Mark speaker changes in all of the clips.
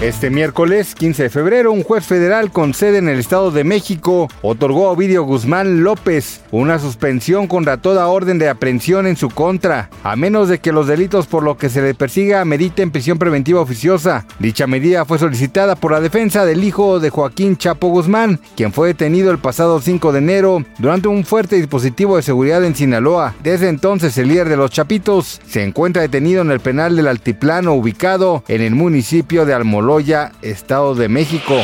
Speaker 1: Este miércoles 15 de febrero, un juez federal con sede en el Estado de México otorgó a Ovidio Guzmán López una suspensión contra toda orden de aprehensión en su contra, a menos de que los delitos por los que se le persiga mediten prisión preventiva oficiosa. Dicha medida fue solicitada por la defensa del hijo de Joaquín Chapo Guzmán, quien fue detenido el pasado 5 de enero durante un fuerte dispositivo de seguridad en Sinaloa. Desde entonces, el líder de los Chapitos se encuentra detenido en el penal del Altiplano ubicado en el municipio de Almoló Estado de México.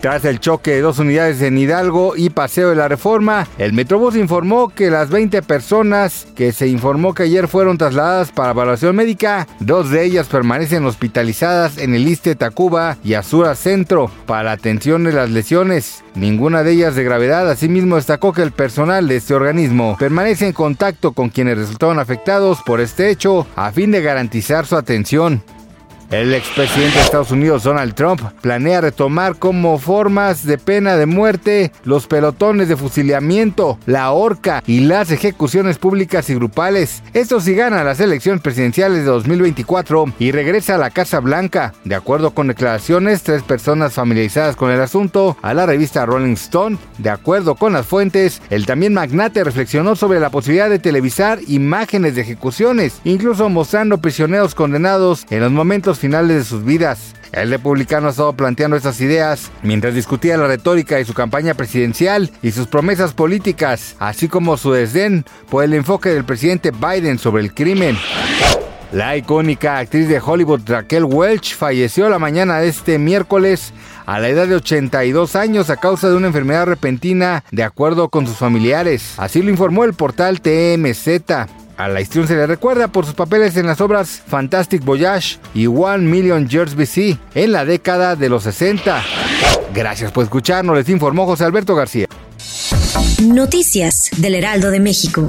Speaker 1: Tras el choque de dos unidades en Hidalgo y Paseo de la Reforma, el Metrobús informó que las 20 personas que se informó que ayer fueron trasladadas para evaluación médica, dos de ellas permanecen hospitalizadas en el Iste Tacuba y Azura Centro para atención de las lesiones. Ninguna de ellas de gravedad. Asimismo, destacó que el personal de este organismo permanece en contacto con quienes resultaron afectados por este hecho a fin de garantizar su atención. El expresidente de Estados Unidos, Donald Trump, planea retomar como formas de pena de muerte los pelotones de fusilamiento, la horca y las ejecuciones públicas y grupales. Esto si gana las elecciones presidenciales de 2024 y regresa a la Casa Blanca. De acuerdo con declaraciones, tres personas familiarizadas con el asunto a la revista Rolling Stone. De acuerdo con las fuentes, el también magnate reflexionó sobre la posibilidad de televisar imágenes de ejecuciones, incluso mostrando prisioneros condenados en los momentos finales de sus vidas. El republicano ha estado planteando estas ideas mientras discutía la retórica de su campaña presidencial y sus promesas políticas, así como su desdén por el enfoque del presidente Biden sobre el crimen. La icónica actriz de Hollywood Raquel Welch falleció la mañana de este miércoles a la edad de 82 años a causa de una enfermedad repentina, de acuerdo con sus familiares. Así lo informó el portal TMZ. A la historia se le recuerda por sus papeles en las obras Fantastic Voyage y One Million Years BC en la década de los 60. Gracias por escucharnos, les informó José Alberto García.
Speaker 2: Noticias del Heraldo de México.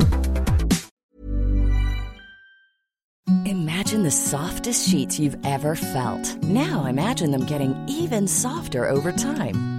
Speaker 3: Imagine the softest sheets you've ever felt. Now imagine them getting even softer over time.